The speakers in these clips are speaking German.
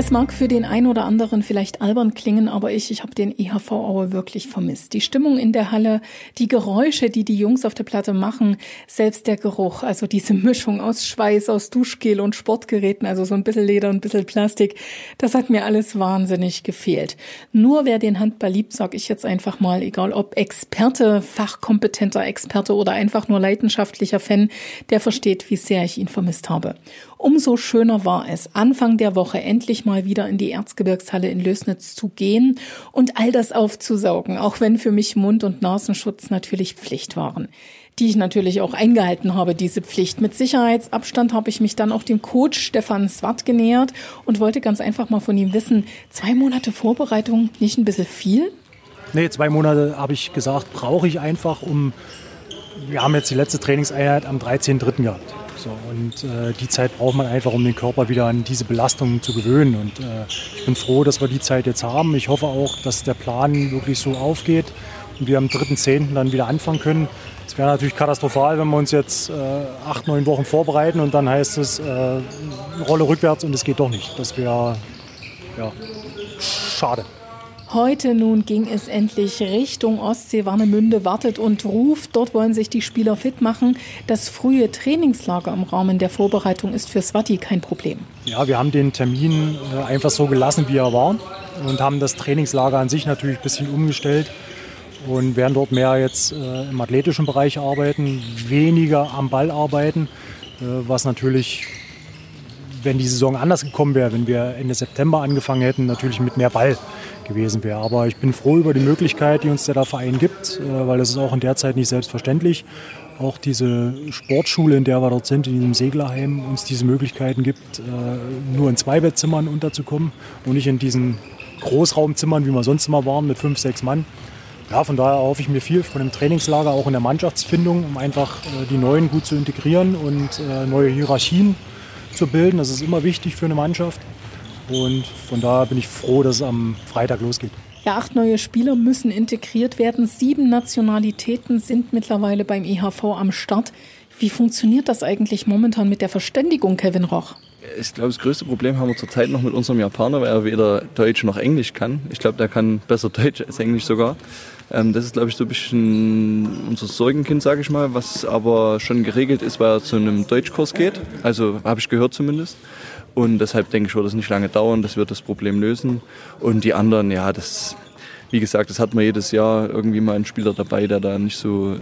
Es mag für den einen oder anderen vielleicht albern klingen, aber ich, ich habe den EHV Aue wirklich vermisst. Die Stimmung in der Halle, die Geräusche, die die Jungs auf der Platte machen, selbst der Geruch, also diese Mischung aus Schweiß, aus Duschgel und Sportgeräten, also so ein bisschen Leder und ein bisschen Plastik, das hat mir alles wahnsinnig gefehlt. Nur wer den Handball liebt, sag ich jetzt einfach mal, egal ob Experte, fachkompetenter Experte oder einfach nur leidenschaftlicher Fan, der versteht, wie sehr ich ihn vermisst habe. Umso schöner war es, Anfang der Woche endlich mal wieder in die Erzgebirgshalle in Lösnitz zu gehen und all das aufzusaugen, auch wenn für mich Mund- und Nasenschutz natürlich Pflicht waren die ich natürlich auch eingehalten habe, diese Pflicht. Mit Sicherheitsabstand habe ich mich dann auch dem Coach Stefan Swart genähert und wollte ganz einfach mal von ihm wissen, zwei Monate Vorbereitung, nicht ein bisschen viel? Nee, zwei Monate habe ich gesagt, brauche ich einfach, um, wir haben jetzt die letzte Trainingseinheit am 13.3. gehabt. So, und äh, die Zeit braucht man einfach, um den Körper wieder an diese Belastungen zu gewöhnen. Und äh, ich bin froh, dass wir die Zeit jetzt haben. Ich hoffe auch, dass der Plan wirklich so aufgeht und wir am 3.10. dann wieder anfangen können. Es wäre natürlich katastrophal, wenn wir uns jetzt äh, acht, neun Wochen vorbereiten und dann heißt es äh, Rolle rückwärts und es geht doch nicht. Das wäre ja, schade. Heute nun ging es endlich Richtung Ostsee. Warnemünde wartet und ruft. Dort wollen sich die Spieler fit machen. Das frühe Trainingslager im Rahmen der Vorbereitung ist für Swati kein Problem. Ja, wir haben den Termin äh, einfach so gelassen, wie er war und haben das Trainingslager an sich natürlich ein bisschen umgestellt und werden dort mehr jetzt äh, im athletischen Bereich arbeiten, weniger am Ball arbeiten, äh, was natürlich wenn die Saison anders gekommen wäre, wenn wir Ende September angefangen hätten, natürlich mit mehr Ball gewesen wäre. Aber ich bin froh über die Möglichkeit, die uns der Verein gibt, äh, weil das ist auch in der Zeit nicht selbstverständlich. Auch diese Sportschule, in der wir dort sind, in diesem Seglerheim, uns diese Möglichkeiten gibt, äh, nur in Zweibettzimmern unterzukommen und nicht in diesen Großraumzimmern, wie wir sonst immer waren, mit fünf, sechs Mann. Ja, von daher hoffe ich mir viel von dem Trainingslager, auch in der Mannschaftsfindung, um einfach äh, die Neuen gut zu integrieren und neue Hierarchien zu bilden. Das ist immer wichtig für eine Mannschaft. Und von daher bin ich froh, dass es am Freitag losgeht. Ja, acht neue Spieler müssen integriert werden. Sieben Nationalitäten sind mittlerweile beim IHV am Start. Wie funktioniert das eigentlich momentan mit der Verständigung, Kevin Roch? Ich glaube, das größte Problem haben wir zurzeit noch mit unserem Japaner, weil er weder Deutsch noch Englisch kann. Ich glaube, der kann besser Deutsch als Englisch sogar. Ähm, das ist, glaube ich, so ein bisschen unser Sorgenkind, sage ich mal, was aber schon geregelt ist, weil er zu einem Deutschkurs geht. Also habe ich gehört zumindest. Und deshalb denke ich, wird es nicht lange dauern, das wird das Problem lösen. Und die anderen, ja, das, wie gesagt, das hat man jedes Jahr irgendwie mal einen Spieler dabei, der da nicht so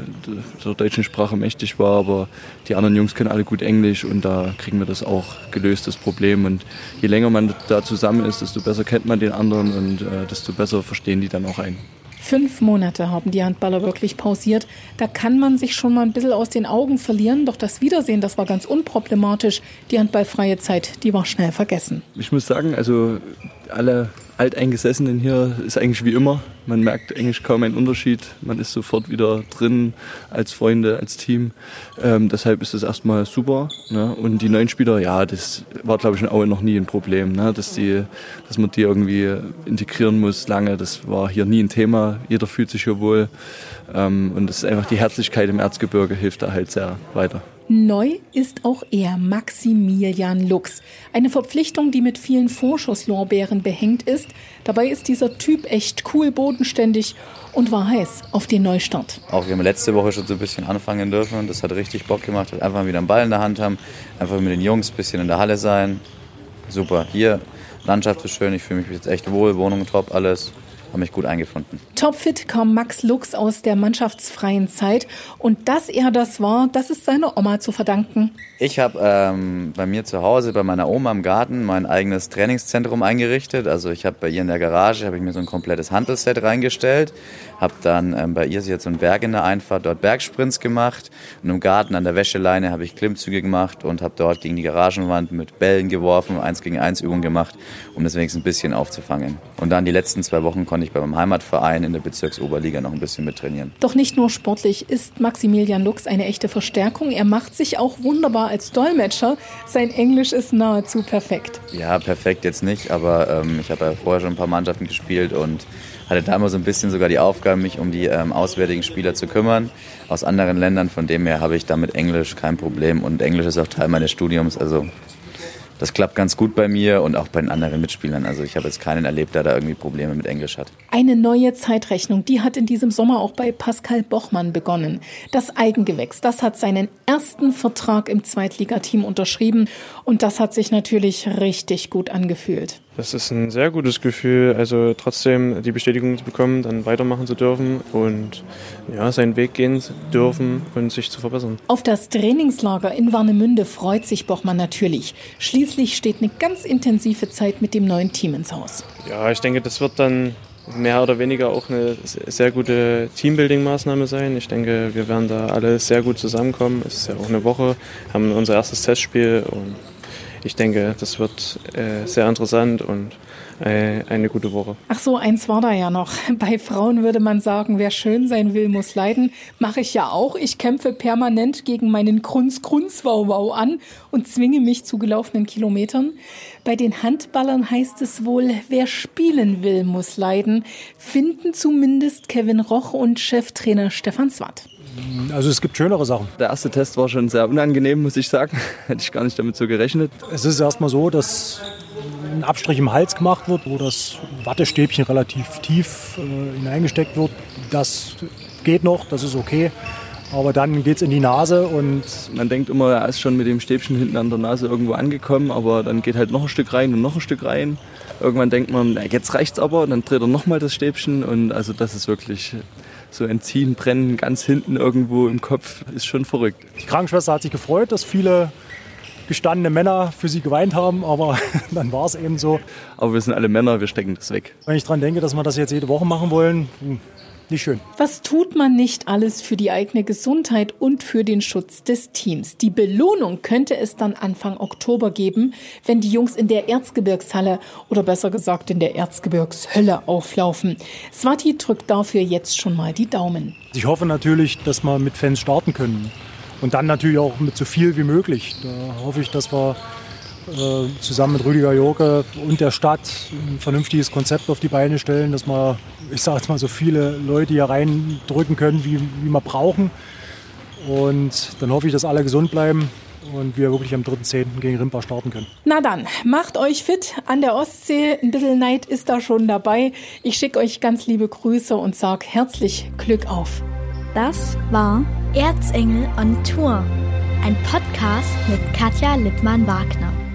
der deutschen Sprache mächtig war, aber die anderen Jungs können alle gut Englisch und da kriegen wir das auch gelöst, das Problem. Und je länger man da zusammen ist, desto besser kennt man den anderen und äh, desto besser verstehen die dann auch einen. Fünf Monate haben die Handballer wirklich pausiert. Da kann man sich schon mal ein bisschen aus den Augen verlieren. Doch das Wiedersehen, das war ganz unproblematisch. Die handballfreie Zeit, die war schnell vergessen. Ich muss sagen, also alle Alteingesessenen hier ist eigentlich wie immer. Man merkt eigentlich kaum einen Unterschied. Man ist sofort wieder drin als Freunde, als Team. Ähm, deshalb ist das erstmal super. Ne? Und die neuen Spieler, ja, das war glaube ich in Aue noch nie ein Problem. Ne? Dass, die, dass man die irgendwie integrieren muss lange, das war hier nie ein Thema. Jeder fühlt sich hier wohl. Ähm, und das ist einfach die Herzlichkeit im Erzgebirge hilft da halt sehr weiter. Neu ist auch er, Maximilian Lux. Eine Verpflichtung, die mit vielen Vorschusslorbeeren behängt ist. Dabei ist dieser Typ echt cool, bodenständig und war heiß auf den Neustart. Auch wir haben letzte Woche schon so ein bisschen anfangen dürfen. Das hat richtig Bock gemacht. Einfach wieder einen Ball in der Hand haben, einfach mit den Jungs ein bisschen in der Halle sein. Super. Hier, Landschaft ist schön, ich fühle mich jetzt echt wohl, Wohnung top, alles habe mich gut eingefunden. Topfit kam Max Lux aus der mannschaftsfreien Zeit und dass er das war, das ist seiner Oma zu verdanken. Ich habe ähm, bei mir zu Hause, bei meiner Oma im Garten, mein eigenes Trainingszentrum eingerichtet. Also ich habe bei ihr in der Garage habe ich mir so ein komplettes Handelsset reingestellt, habe dann ähm, bei ihr jetzt so einen Berg in der Einfahrt dort Bergsprints gemacht und im Garten an der Wäscheleine habe ich Klimmzüge gemacht und habe dort gegen die Garagenwand mit Bällen geworfen, eins gegen eins Übungen gemacht, um das wenigstens ein bisschen aufzufangen. Und dann die letzten zwei Wochen konnte ich bei meinem Heimatverein in der Bezirksoberliga noch ein bisschen mittrainieren. Doch nicht nur sportlich ist Maximilian Lux eine echte Verstärkung. Er macht sich auch wunderbar als Dolmetscher. Sein Englisch ist nahezu perfekt. Ja, perfekt jetzt nicht, aber ähm, ich habe ja vorher schon ein paar Mannschaften gespielt und hatte da immer so ein bisschen sogar die Aufgabe, mich um die ähm, auswärtigen Spieler zu kümmern aus anderen Ländern. Von dem her habe ich damit Englisch kein Problem und Englisch ist auch Teil meines Studiums. Also das klappt ganz gut bei mir und auch bei den anderen Mitspielern. Also ich habe jetzt keinen erlebt, der da irgendwie Probleme mit Englisch hat. Eine neue Zeitrechnung, die hat in diesem Sommer auch bei Pascal Bochmann begonnen. Das Eigengewächs, das hat seinen ersten Vertrag im Zweitligateam unterschrieben und das hat sich natürlich richtig gut angefühlt. Das ist ein sehr gutes Gefühl, also trotzdem die Bestätigung zu bekommen, dann weitermachen zu dürfen und ja, seinen Weg gehen zu dürfen und sich zu verbessern. Auf das Trainingslager in Warnemünde freut sich Bochmann natürlich. Schließlich steht eine ganz intensive Zeit mit dem neuen Team ins Haus. Ja, ich denke, das wird dann mehr oder weniger auch eine sehr gute Teambuilding-Maßnahme sein. Ich denke, wir werden da alle sehr gut zusammenkommen. Es ist ja auch eine Woche, haben unser erstes Testspiel und ich denke, das wird äh, sehr interessant und äh, eine gute Woche. Ach so, eins war da ja noch. Bei Frauen würde man sagen, wer schön sein will, muss leiden. Mache ich ja auch. Ich kämpfe permanent gegen meinen Grunz-Grunz-Wow-Wow an und zwinge mich zu gelaufenen Kilometern. Bei den Handballern heißt es wohl, wer spielen will, muss leiden. Finden zumindest Kevin Roch und Cheftrainer Stefan Swart. Also es gibt schönere Sachen. Der erste Test war schon sehr unangenehm, muss ich sagen. Hätte ich gar nicht damit so gerechnet. Es ist erstmal so, dass ein Abstrich im Hals gemacht wird, wo das Wattestäbchen relativ tief äh, hineingesteckt wird. Das geht noch, das ist okay. Aber dann geht es in die Nase und. Man denkt immer, er ist schon mit dem Stäbchen hinten an der Nase irgendwo angekommen, aber dann geht halt noch ein Stück rein und noch ein Stück rein. Irgendwann denkt man, na, jetzt reicht's aber, und dann dreht er nochmal das Stäbchen und also das ist wirklich so entziehen, brennen ganz hinten irgendwo im Kopf, ist schon verrückt. Die Krankenschwester hat sich gefreut, dass viele gestandene Männer für sie geweint haben, aber dann war es eben so. Aber wir sind alle Männer, wir stecken das weg. Wenn ich daran denke, dass wir das jetzt jede Woche machen wollen, nicht schön. Was tut man nicht alles für die eigene Gesundheit und für den Schutz des Teams? Die Belohnung könnte es dann Anfang Oktober geben, wenn die Jungs in der Erzgebirgshalle oder besser gesagt in der Erzgebirgshölle auflaufen. Swati drückt dafür jetzt schon mal die Daumen. Ich hoffe natürlich, dass wir mit Fans starten können. Und dann natürlich auch mit so viel wie möglich. Da hoffe ich, dass wir zusammen mit Rüdiger Jorke und der Stadt ein vernünftiges Konzept auf die Beine stellen, dass wir, ich sage jetzt mal, so viele Leute hier reindrücken können, wie, wie wir brauchen. Und dann hoffe ich, dass alle gesund bleiben und wir wirklich am 3.10. gegen Rimpa starten können. Na dann, macht euch fit an der Ostsee. Ein bisschen Neid ist da schon dabei. Ich schicke euch ganz liebe Grüße und sage herzlich Glück auf. Das war Erzengel on Tour, ein Podcast mit Katja Lippmann-Wagner.